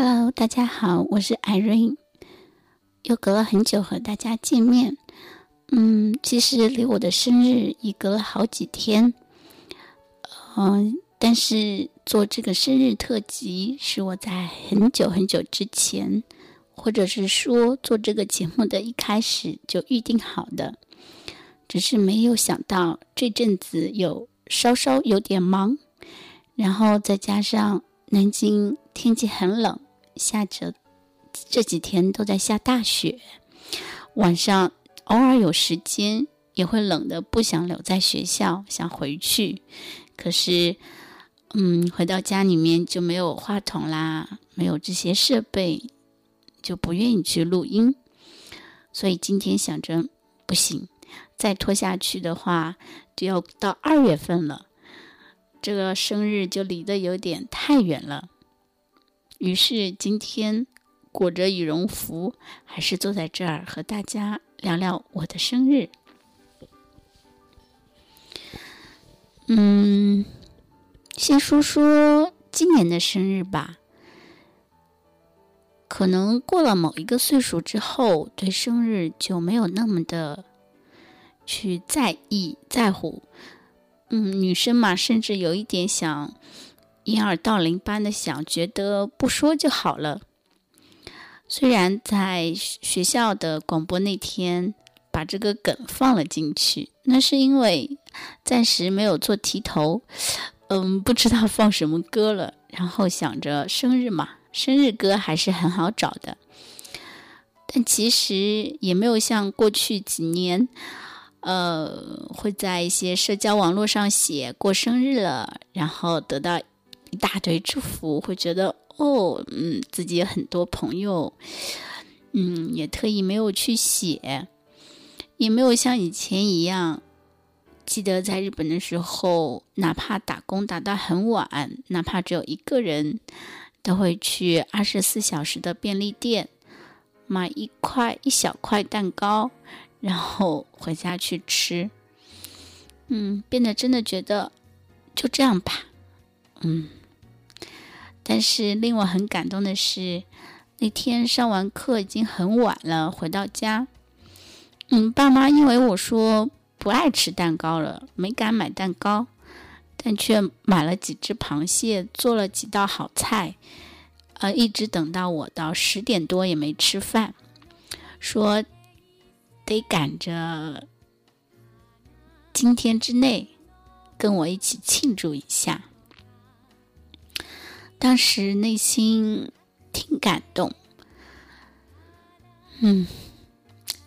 Hello，大家好，我是 Irene，又隔了很久和大家见面。嗯，其实离我的生日已隔了好几天。嗯，但是做这个生日特辑是我在很久很久之前，或者是说做这个节目的一开始就预定好的，只是没有想到这阵子有稍稍有点忙，然后再加上南京天气很冷。下着，这几天都在下大雪，晚上偶尔有时间也会冷的不想留在学校，想回去。可是，嗯，回到家里面就没有话筒啦，没有这些设备，就不愿意去录音。所以今天想着不行，再拖下去的话就要到二月份了，这个生日就离得有点太远了。于是今天裹着羽绒服，还是坐在这儿和大家聊聊我的生日。嗯，先说说今年的生日吧。可能过了某一个岁数之后，对生日就没有那么的去在意在乎。嗯，女生嘛，甚至有一点想。掩耳盗铃般的想，觉得不说就好了。虽然在学校的广播那天把这个梗放了进去，那是因为暂时没有做题头，嗯，不知道放什么歌了。然后想着生日嘛，生日歌还是很好找的。但其实也没有像过去几年，呃，会在一些社交网络上写过生日了，然后得到。一大堆祝福，会觉得哦，嗯，自己很多朋友，嗯，也特意没有去写，也没有像以前一样，记得在日本的时候，哪怕打工打到很晚，哪怕只有一个人，都会去二十四小时的便利店买一块一小块蛋糕，然后回家去吃。嗯，变得真的觉得就这样吧，嗯。但是令我很感动的是，那天上完课已经很晚了，回到家，嗯，爸妈因为我说不爱吃蛋糕了，没敢买蛋糕，但却买了几只螃蟹，做了几道好菜，呃，一直等到我到十点多也没吃饭，说得赶着今天之内跟我一起庆祝一下。当时内心挺感动，嗯，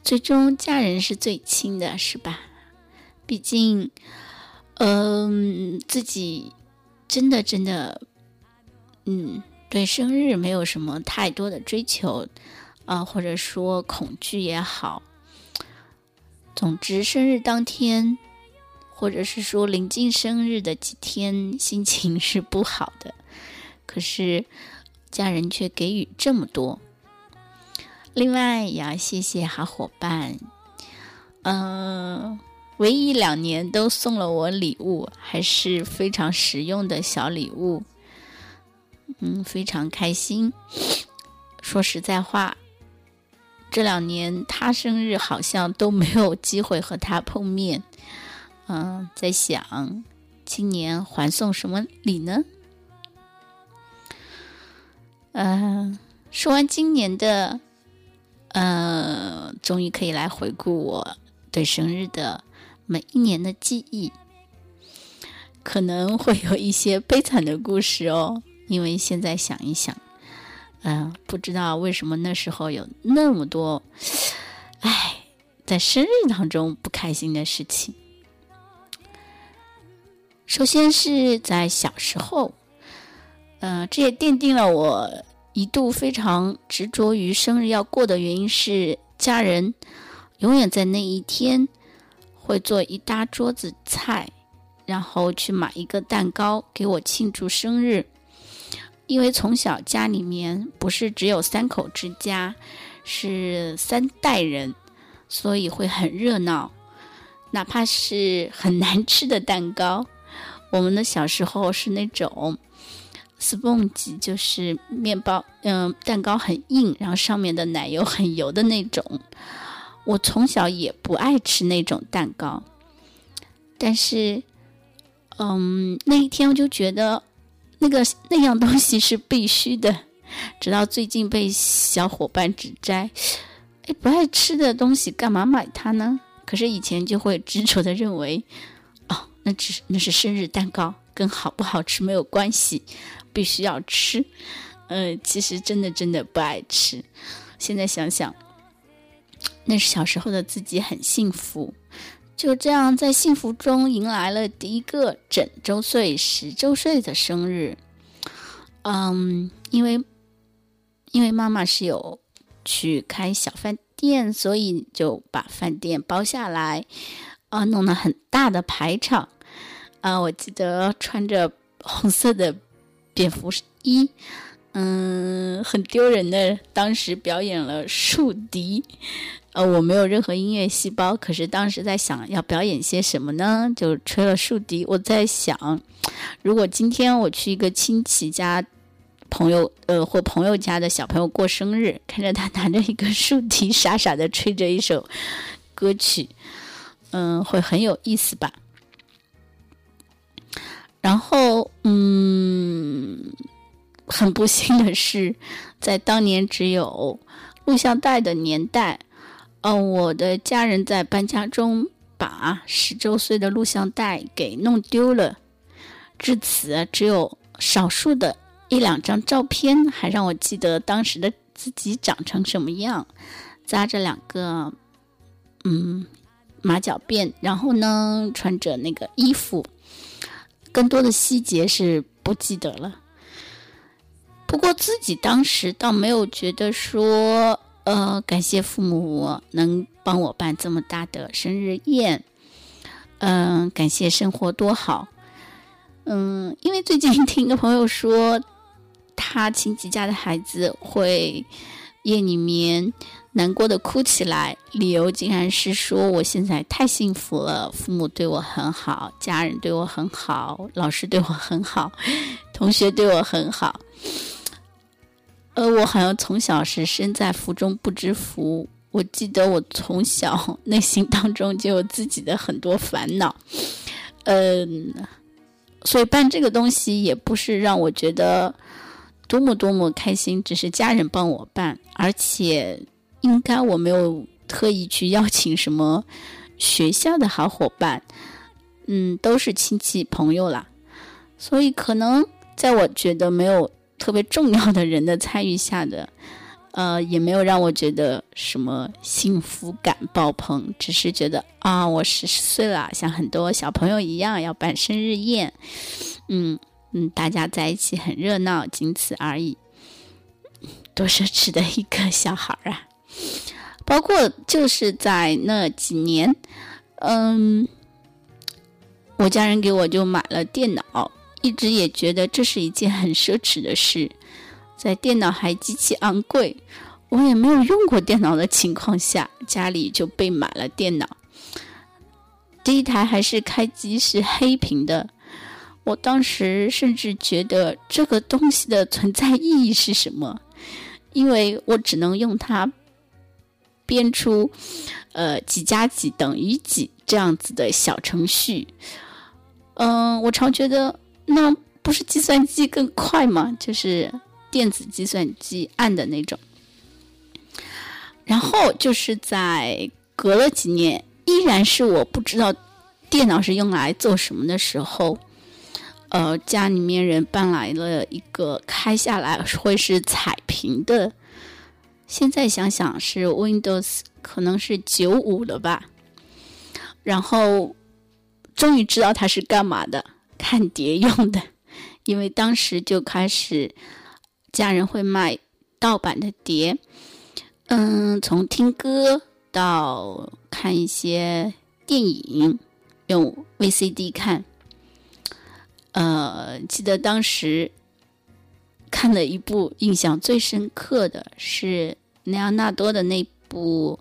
最终家人是最亲的，是吧？毕竟，嗯，自己真的真的，嗯，对生日没有什么太多的追求，啊，或者说恐惧也好。总之，生日当天，或者是说临近生日的几天，心情是不好的。可是，家人却给予这么多。另外，也要谢谢好伙伴，嗯，唯一两年都送了我礼物，还是非常实用的小礼物，嗯，非常开心。说实在话，这两年他生日好像都没有机会和他碰面，嗯，在想今年还送什么礼呢？嗯，说完今年的，呃，终于可以来回顾我对生日的每一年的记忆，可能会有一些悲惨的故事哦。因为现在想一想，嗯，不知道为什么那时候有那么多，唉，在生日当中不开心的事情。首先是在小时候。嗯，这也奠定了我一度非常执着于生日要过的原因是，家人永远在那一天会做一大桌子菜，然后去买一个蛋糕给我庆祝生日。因为从小家里面不是只有三口之家，是三代人，所以会很热闹。哪怕是很难吃的蛋糕，我们的小时候是那种。Sponge 就是面包，嗯，蛋糕很硬，然后上面的奶油很油的那种。我从小也不爱吃那种蛋糕，但是，嗯，那一天我就觉得那个那样东西是必须的。直到最近被小伙伴指摘，哎，不爱吃的东西干嘛买它呢？可是以前就会执着的认为，哦，那只那是生日蛋糕，跟好不好吃没有关系，必须要吃。呃，其实真的真的不爱吃。现在想想，那是小时候的自己很幸福。就这样，在幸福中迎来了第一个整周岁、十周岁的生日。嗯，因为。因为妈妈是有去开小饭店，所以就把饭店包下来，啊，弄了很大的排场，啊，我记得穿着红色的蝙蝠一，嗯，很丢人的，当时表演了竖笛，呃，我没有任何音乐细胞，可是当时在想要表演些什么呢？就吹了竖笛。我在想，如果今天我去一个亲戚家。朋友，呃，或朋友家的小朋友过生日，看着他拿着一个竖笛，傻傻的吹着一首歌曲，嗯，会很有意思吧？然后，嗯，很不幸的是，在当年只有录像带的年代，呃，我的家人在搬家中把十周岁的录像带给弄丢了，至此只有少数的。一两张照片还让我记得当时的自己长成什么样，扎着两个嗯马脚辫，然后呢穿着那个衣服，更多的细节是不记得了。不过自己当时倒没有觉得说，呃，感谢父母能帮我办这么大的生日宴，嗯，感谢生活多好，嗯，因为最近听一个朋友说。他亲戚家的孩子会夜里面难过的哭起来，理由竟然是说我现在太幸福了，父母对我很好，家人对我很好，老师对我很好，同学对我很好。呃，我好像从小是身在福中不知福。我记得我从小内心当中就有自己的很多烦恼，嗯，所以办这个东西也不是让我觉得。多么多么开心！只是家人帮我办，而且应该我没有特意去邀请什么学校的好伙伴，嗯，都是亲戚朋友啦。所以可能在我觉得没有特别重要的人的参与下的，呃，也没有让我觉得什么幸福感爆棚，只是觉得啊，我十岁了，像很多小朋友一样要办生日宴，嗯。嗯，大家在一起很热闹，仅此而已。多奢侈的一个小孩啊！包括就是在那几年，嗯，我家人给我就买了电脑，一直也觉得这是一件很奢侈的事。在电脑还极其昂贵，我也没有用过电脑的情况下，家里就被买了电脑。第一台还是开机是黑屏的。我当时甚至觉得这个东西的存在意义是什么？因为我只能用它编出，呃，几加几等于几这样子的小程序。嗯，我常觉得那不是计算机更快吗？就是电子计算机按的那种。然后就是在隔了几年，依然是我不知道电脑是用来做什么的时候。呃，家里面人搬来了一个开下来会是彩屏的，现在想想是 Windows，可能是九五了吧。然后终于知道它是干嘛的，看碟用的，因为当时就开始家人会卖盗版的碟，嗯，从听歌到看一些电影，用 VCD 看。呃，记得当时看了一部印象最深刻的是莱昂纳多的那部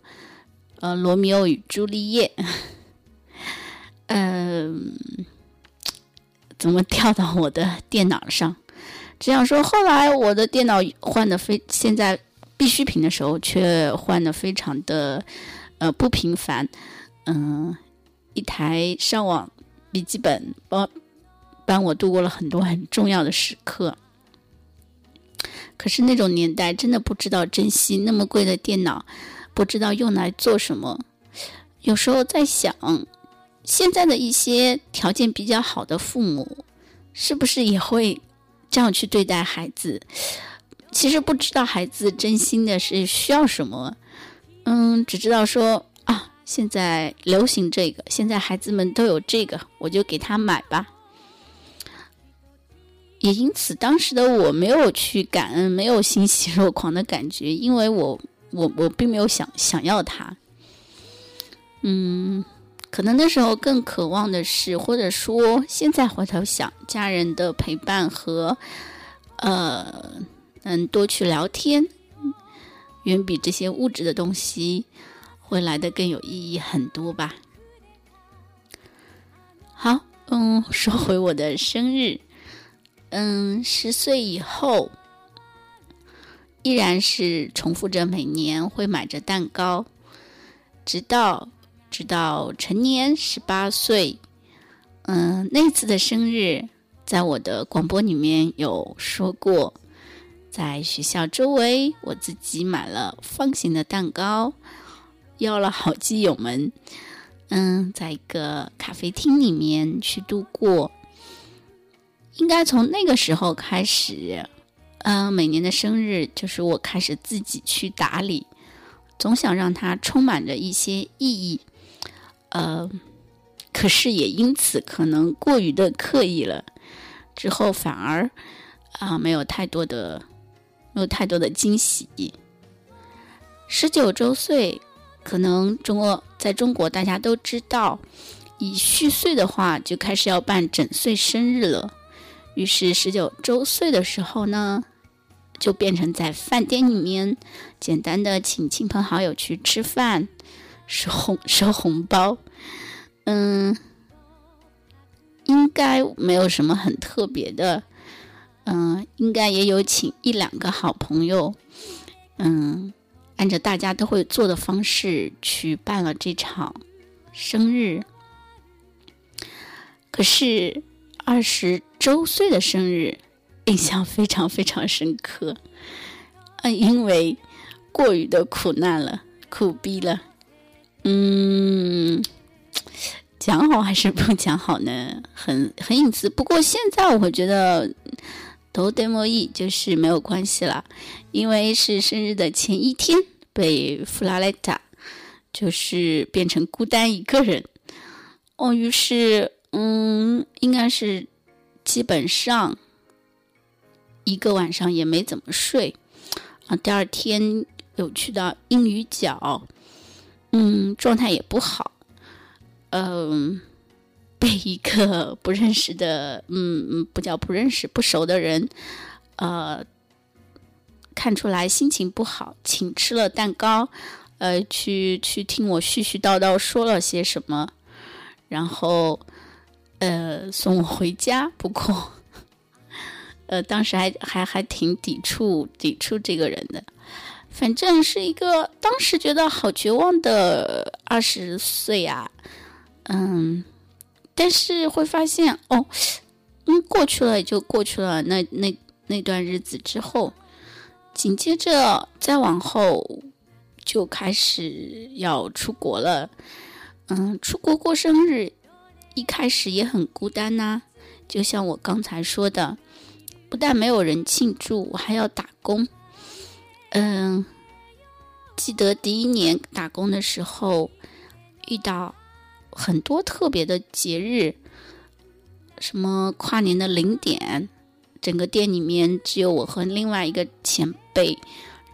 呃《罗密欧与朱丽叶》。嗯，怎么跳到我的电脑上？只想说，后来我的电脑换的非现在必需品的时候，却换的非常的呃不频繁。嗯，一台上网笔记本帮帮我度过了很多很重要的时刻。可是那种年代真的不知道珍惜那么贵的电脑，不知道用来做什么。有时候在想，现在的一些条件比较好的父母，是不是也会这样去对待孩子？其实不知道孩子真心的是需要什么，嗯，只知道说啊，现在流行这个，现在孩子们都有这个，我就给他买吧。也因此，当时的我没有去感恩，没有欣喜若狂的感觉，因为我我我并没有想想要它。嗯，可能那时候更渴望的是，或者说现在回头想，家人的陪伴和呃，能多去聊天，远比这些物质的东西会来的更有意义很多吧。好，嗯，说回我的生日。嗯，十岁以后，依然是重复着每年会买着蛋糕，直到直到成年十八岁。嗯，那次的生日，在我的广播里面有说过，在学校周围，我自己买了方形的蛋糕，邀了好基友们，嗯，在一个咖啡厅里面去度过。应该从那个时候开始，嗯，每年的生日就是我开始自己去打理，总想让它充满着一些意义，呃，可是也因此可能过于的刻意了，之后反而啊没有太多的没有太多的惊喜。十九周岁，可能中国在中国大家都知道，以虚岁的话就开始要办整岁生日了。于是十九周岁的时候呢，就变成在饭店里面简单的请亲朋好友去吃饭，收红收红包，嗯，应该没有什么很特别的，嗯，应该也有请一两个好朋友，嗯，按照大家都会做的方式去办了这场生日，可是。二十周岁的生日，印象非常非常深刻。嗯，因为过于的苦难了，苦逼了。嗯，讲好还是不讲好呢？很很隐私。不过现在我觉得都 demo e 就是没有关系了，因为是生日的前一天被弗拉雷塔就是变成孤单一个人。哦，于是。嗯，应该是基本上一个晚上也没怎么睡啊。第二天有去到英语角，嗯，状态也不好。嗯，被一个不认识的，嗯嗯，不叫不认识、不熟的人，呃，看出来心情不好，请吃了蛋糕，呃，去去听我絮絮叨叨说了些什么，然后。呃，送我回家。不过，呃，当时还还还挺抵触抵触这个人的。反正是一个当时觉得好绝望的二十岁啊，嗯，但是会发现哦，嗯，过去了也就过去了。那那那段日子之后，紧接着再往后就开始要出国了。嗯，出国过生日。一开始也很孤单呐，就像我刚才说的，不但没有人庆祝，我还要打工。嗯，记得第一年打工的时候，遇到很多特别的节日，什么跨年的零点，整个店里面只有我和另外一个前辈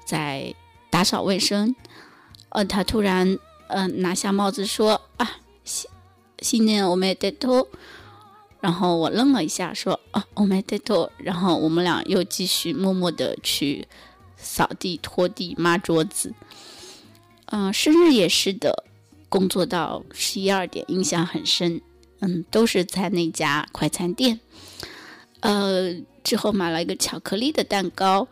在打扫卫生。呃，他突然嗯拿下帽子说啊。新年我们得拖，然后我愣了一下，说：“啊，我们得拖。”然后我们俩又继续默默的去扫地、拖地、抹桌子。嗯，生日也是的，工作到十一二点，印象很深。嗯，都是在那家快餐店。呃，之后买了一个巧克力的蛋糕，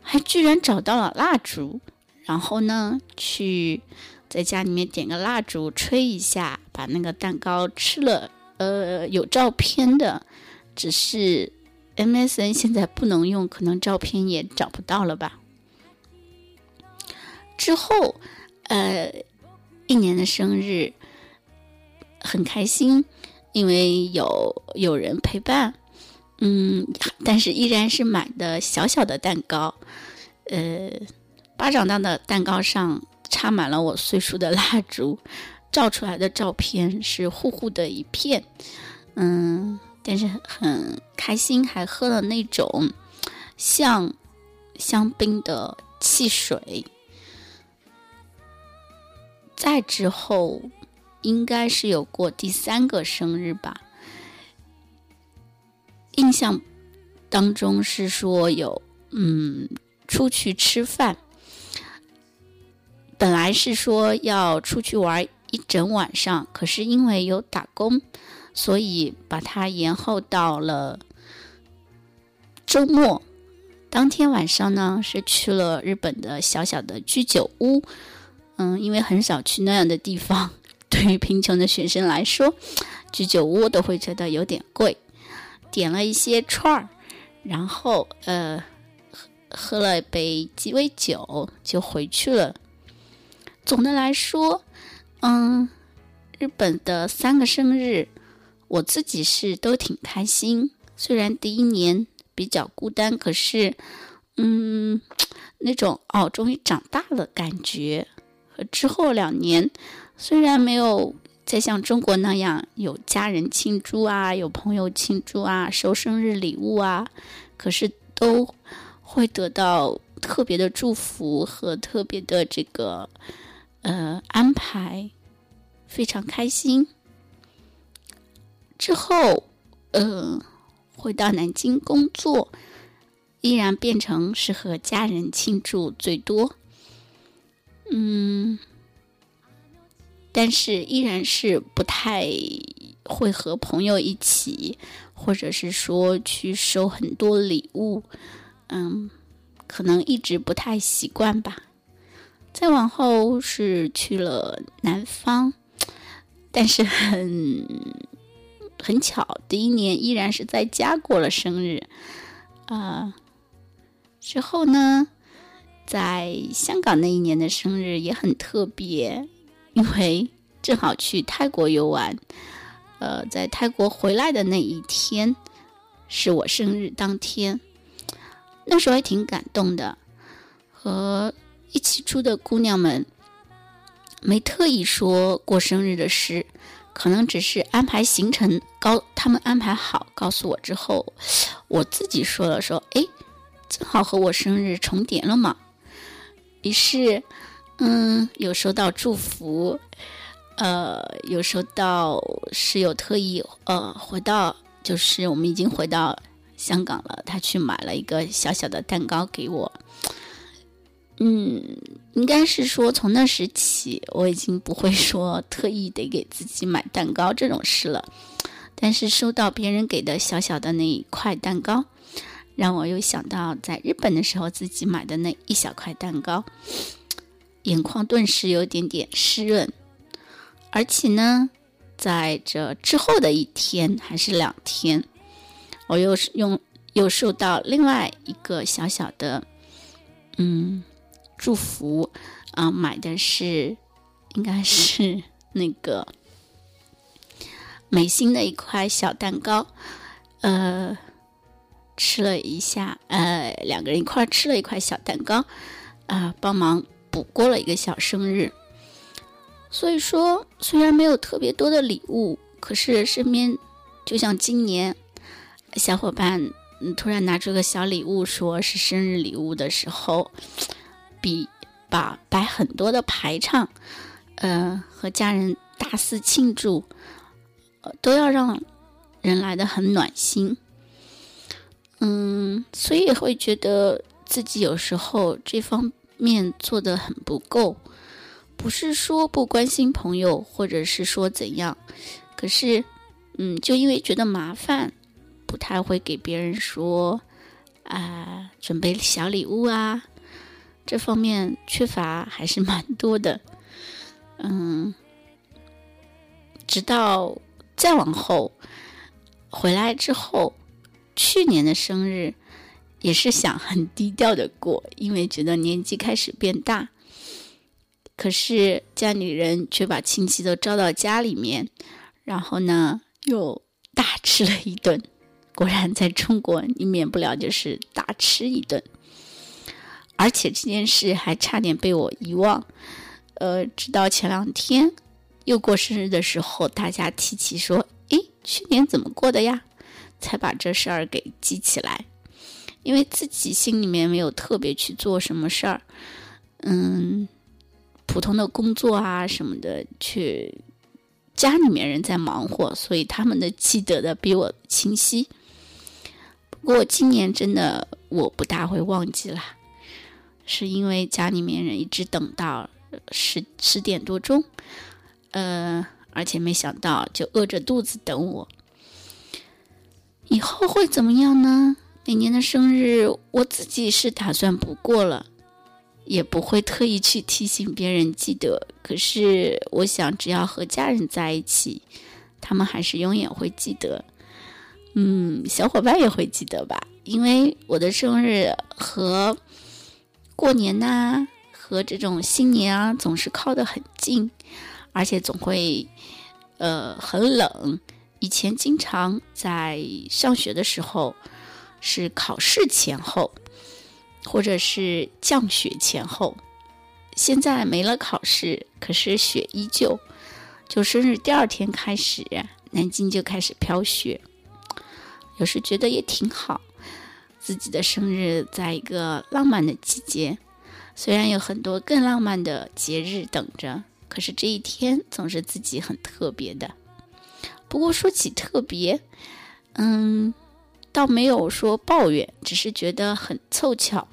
还居然找到了蜡烛，然后呢，去在家里面点个蜡烛，吹一下，把那个蛋糕吃了。呃，有照片的，只是 MSN 现在不能用，可能照片也找不到了吧。之后，呃，一年的生日很开心，因为有有人陪伴。嗯，但是依然是买的小小的蛋糕，呃，巴掌大的蛋糕上插满了我岁数的蜡烛，照出来的照片是糊糊的一片，嗯，但是很开心，还喝了那种像香槟的汽水。再之后，应该是有过第三个生日吧。印象当中是说有嗯出去吃饭，本来是说要出去玩一整晚上，可是因为有打工，所以把它延后到了周末。当天晚上呢是去了日本的小小的居酒屋，嗯，因为很少去那样的地方，对于贫穷的学生来说，居酒屋都会觉得有点贵。点了一些串儿，然后呃喝喝了杯鸡尾酒就回去了。总的来说，嗯，日本的三个生日，我自己是都挺开心。虽然第一年比较孤单，可是嗯，那种哦终于长大了感觉，和之后两年虽然没有。再像中国那样有家人庆祝啊，有朋友庆祝啊，收生日礼物啊，可是都会得到特别的祝福和特别的这个呃安排，非常开心。之后，呃，回到南京工作，依然变成是和家人庆祝最多，嗯。但是依然是不太会和朋友一起，或者是说去收很多礼物，嗯，可能一直不太习惯吧。再往后是去了南方，但是很很巧，第一年依然是在家过了生日，啊，之后呢，在香港那一年的生日也很特别。因为 正好去泰国游玩，呃，在泰国回来的那一天是我生日当天，那时候还挺感动的。和一起住的姑娘们没特意说过生日的事，可能只是安排行程，告他们安排好，告诉我之后，我自己说了说，哎，正好和我生日重叠了嘛，于是。嗯，有收到祝福，呃，有收到室友特意呃回到，就是我们已经回到香港了，他去买了一个小小的蛋糕给我。嗯，应该是说从那时起，我已经不会说特意得给自己买蛋糕这种事了。但是收到别人给的小小的那一块蛋糕，让我又想到在日本的时候自己买的那一小块蛋糕。眼眶顿时有点点湿润，而且呢，在这之后的一天还是两天，我又是用又收到另外一个小小的嗯祝福啊，买的是应该是那个美心的一块小蛋糕，呃，吃了一下，呃，两个人一块吃了一块小蛋糕，啊，帮忙。补过了一个小生日，所以说虽然没有特别多的礼物，可是身边就像今年小伙伴嗯突然拿出个小礼物，说是生日礼物的时候，比把摆很多的排场，呃和家人大肆庆祝，都要让人来的很暖心。嗯，所以会觉得自己有时候这方。面做的很不够，不是说不关心朋友，或者是说怎样，可是，嗯，就因为觉得麻烦，不太会给别人说啊，准备小礼物啊，这方面缺乏还是蛮多的。嗯，直到再往后回来之后，去年的生日也是想很低调的过，因为觉得年纪开始变大。可是家里人却把亲戚都招到家里面，然后呢又大吃了一顿。果然，在中国你免不了就是大吃一顿，而且这件事还差点被我遗忘。呃，直到前两天又过生日的时候，大家提起说：“诶，去年怎么过的呀？”才把这事儿给记起来。因为自己心里面没有特别去做什么事儿，嗯，普通的工作啊什么的，去家里面人在忙活，所以他们的记得的比我清晰。不过今年真的我不大会忘记了，是因为家里面人一直等到。十十点多钟，呃，而且没想到就饿着肚子等我。以后会怎么样呢？每年的生日，我自己是打算不过了，也不会特意去提醒别人记得。可是，我想只要和家人在一起，他们还是永远会记得。嗯，小伙伴也会记得吧？因为我的生日和过年呐。和这种新年啊，总是靠得很近，而且总会，呃，很冷。以前经常在上学的时候，是考试前后，或者是降雪前后。现在没了考试，可是雪依旧。就生日第二天开始，南京就开始飘雪。有时觉得也挺好，自己的生日在一个浪漫的季节。虽然有很多更浪漫的节日等着，可是这一天总是自己很特别的。不过说起特别，嗯，倒没有说抱怨，只是觉得很凑巧，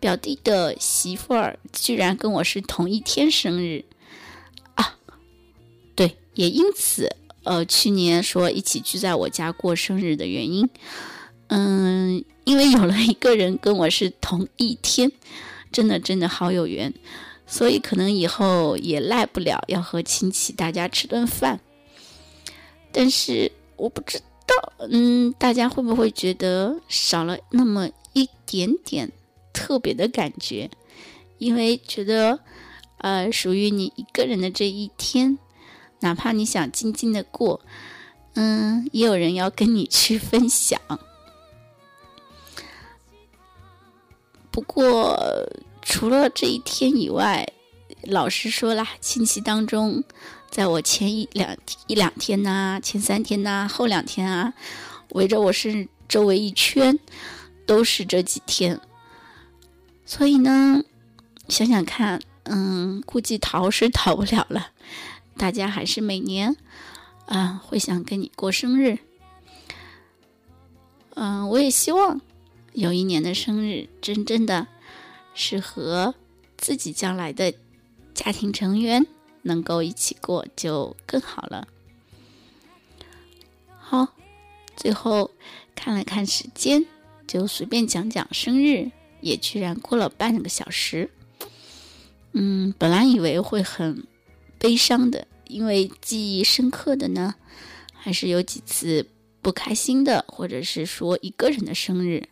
表弟的媳妇儿居然跟我是同一天生日啊！对，也因此，呃，去年说一起聚在我家过生日的原因，嗯，因为有了一个人跟我是同一天。真的真的好有缘，所以可能以后也赖不了要和亲戚大家吃顿饭。但是我不知道，嗯，大家会不会觉得少了那么一点点特别的感觉？因为觉得，呃，属于你一个人的这一天，哪怕你想静静的过，嗯，也有人要跟你去分享。不过，除了这一天以外，老实说啦，亲戚当中，在我前一两一两天呐，前三天呐，后两天啊，围着我是周围一圈，都是这几天。所以呢，想想看，嗯，估计逃是逃不了了。大家还是每年，啊，会想跟你过生日。嗯，我也希望。有一年的生日，真正的是和自己将来的家庭成员能够一起过，就更好了。好，最后看了看时间，就随便讲讲生日，也居然过了半个小时。嗯，本来以为会很悲伤的，因为记忆深刻的呢，还是有几次不开心的，或者是说一个人的生日。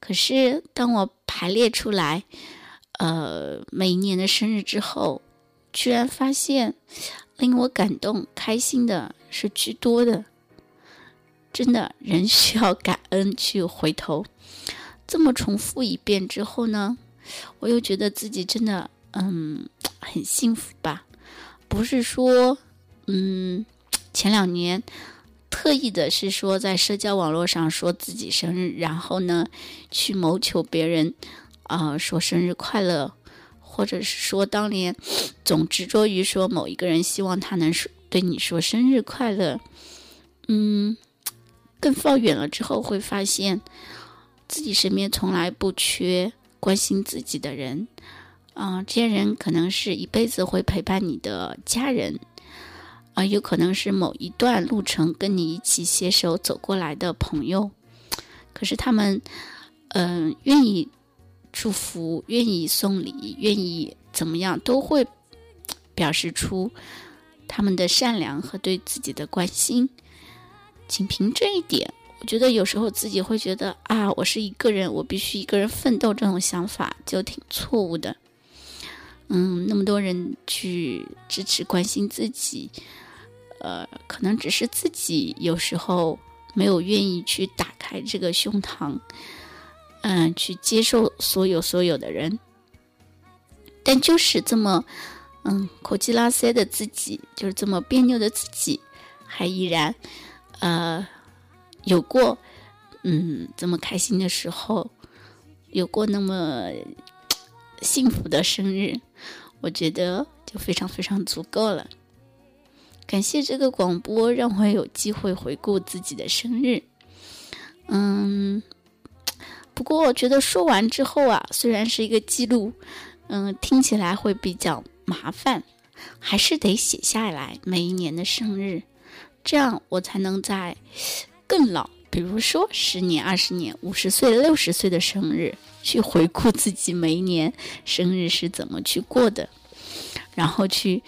可是，当我排列出来，呃，每一年的生日之后，居然发现令我感动、开心的是居多的。真的，人需要感恩去回头。这么重复一遍之后呢，我又觉得自己真的，嗯，很幸福吧。不是说，嗯，前两年。刻意的是说，在社交网络上说自己生日，然后呢，去谋求别人，啊，说生日快乐，或者是说当年总执着于说某一个人希望他能说对你说生日快乐，嗯，更放远了之后会发现，自己身边从来不缺关心自己的人，啊，这些人可能是一辈子会陪伴你的家人。啊，有可能是某一段路程跟你一起携手走过来的朋友，可是他们，嗯，愿意祝福，愿意送礼，愿意怎么样，都会表示出他们的善良和对自己的关心。仅凭这一点，我觉得有时候自己会觉得啊，我是一个人，我必须一个人奋斗，这种想法就挺错误的。嗯，那么多人去支持、关心自己，呃，可能只是自己有时候没有愿意去打开这个胸膛，嗯，去接受所有所有的人。但就是这么，嗯，口气拉塞的自己，就是这么别扭的自己，还依然，呃，有过，嗯，这么开心的时候，有过那么幸福的生日。我觉得就非常非常足够了。感谢这个广播，让我有机会回顾自己的生日。嗯，不过我觉得说完之后啊，虽然是一个记录，嗯，听起来会比较麻烦，还是得写下来每一年的生日，这样我才能在更老，比如说十年、二十年、五十岁、六十岁的生日。去回顾自己每一年生日是怎么去过的，然后去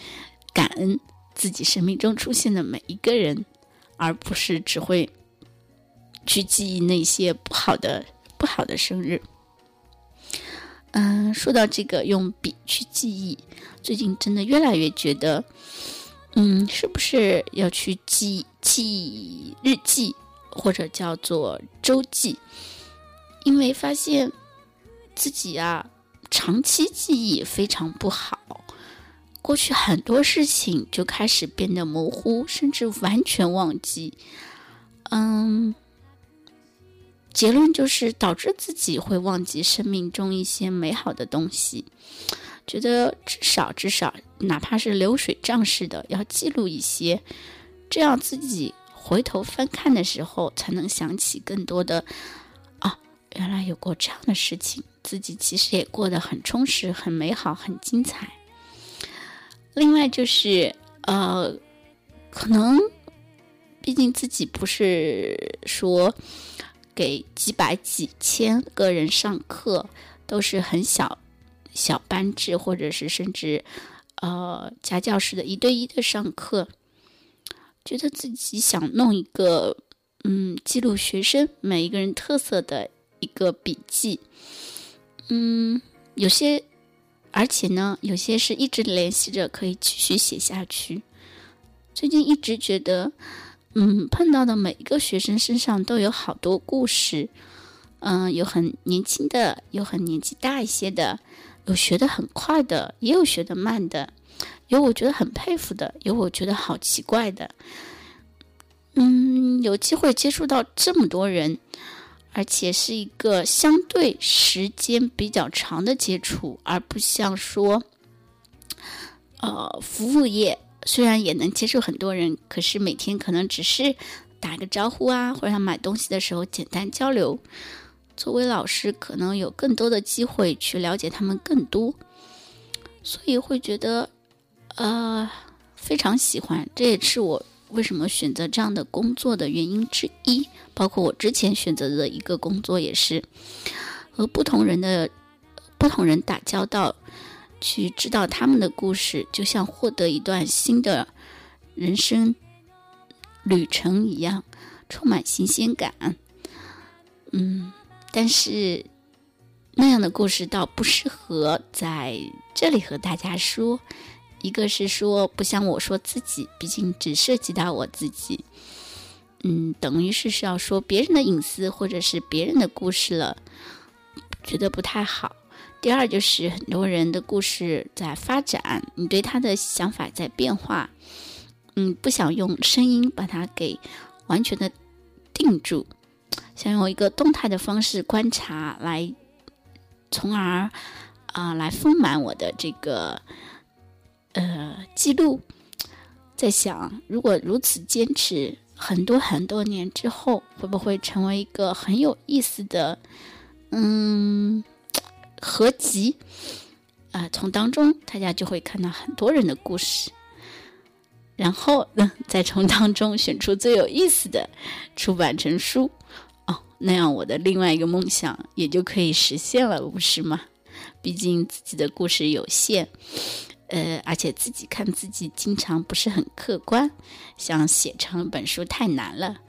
感恩自己生命中出现的每一个人，而不是只会去记忆那些不好的不好的生日。嗯，说到这个用笔去记忆，最近真的越来越觉得，嗯，是不是要去记记日记或者叫做周记？因为发现。自己啊，长期记忆非常不好，过去很多事情就开始变得模糊，甚至完全忘记。嗯，结论就是导致自己会忘记生命中一些美好的东西。觉得至少至少，哪怕是流水账似的，要记录一些，这样自己回头翻看的时候，才能想起更多的啊，原来有过这样的事情。自己其实也过得很充实、很美好、很精彩。另外就是，呃，可能毕竟自己不是说给几百、几千个人上课，都是很小小班制，或者是甚至呃家教式的一对一的上课，觉得自己想弄一个嗯记录学生每一个人特色的一个笔记。嗯，有些，而且呢，有些是一直联系着，可以继续写下去。最近一直觉得，嗯，碰到的每一个学生身上都有好多故事。嗯，有很年轻的，有很年纪大一些的，有学得很快的，也有学得慢的，有我觉得很佩服的，有我觉得好奇怪的。嗯，有机会接触到这么多人。而且是一个相对时间比较长的接触，而不像说，呃，服务业虽然也能接触很多人，可是每天可能只是打个招呼啊，或者买东西的时候简单交流。作为老师，可能有更多的机会去了解他们更多，所以会觉得，呃，非常喜欢。这也是我。为什么选择这样的工作的原因之一，包括我之前选择的一个工作也是和不同人的不同人打交道，去知道他们的故事，就像获得一段新的人生旅程一样，充满新鲜感。嗯，但是那样的故事倒不适合在这里和大家说。一个是说不像我说自己，毕竟只涉及到我自己，嗯，等于是是要说别人的隐私或者是别人的故事了，觉得不太好。第二就是很多人的故事在发展，你对他的想法在变化，嗯，不想用声音把它给完全的定住，想用一个动态的方式观察来，从而啊来丰满我的这个。呃，记录，在想，如果如此坚持很多很多年之后，会不会成为一个很有意思的，嗯，合集？啊，从当中大家就会看到很多人的故事。然后呢，再从当中选出最有意思的，出版成书。哦，那样我的另外一个梦想也就可以实现了，不是吗？毕竟自己的故事有限，呃，而且自己看自己经常不是很客观，想写成本书太难了。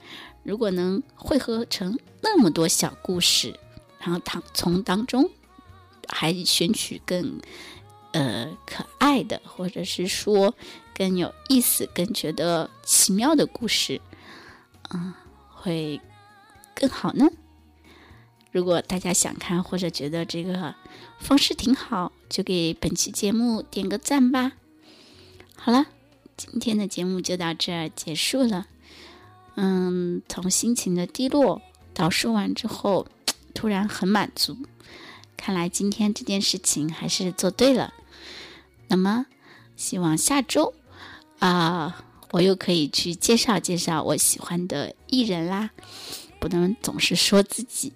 如果能汇合成那么多小故事，然后从从当中还选取更呃可爱的，或者是说更有意思、更觉得奇妙的故事，嗯，会更好呢。如果大家想看或者觉得这个方式挺好，就给本期节目点个赞吧。好了，今天的节目就到这儿结束了。嗯，从心情的低落到说完之后，突然很满足。看来今天这件事情还是做对了。那么，希望下周啊，我又可以去介绍介绍我喜欢的艺人啦。不能总是说自己。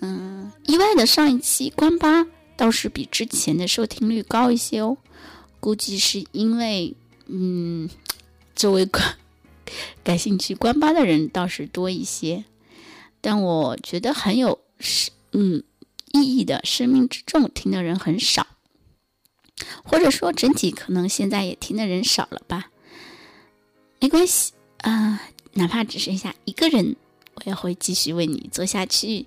嗯，意外的上一期关八倒是比之前的收听率高一些哦，估计是因为嗯，作为感感兴趣关八的人倒是多一些，但我觉得很有是嗯意义的生命之重听的人很少，或者说整体可能现在也听的人少了吧，没关系啊，哪怕只剩下一个人，我也会继续为你做下去。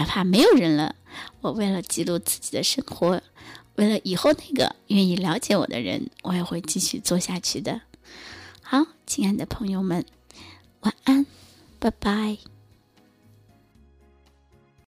哪怕没有人了，我为了记录自己的生活，为了以后那个愿意了解我的人，我也会继续做下去的。好，亲爱的朋友们，晚安，拜拜。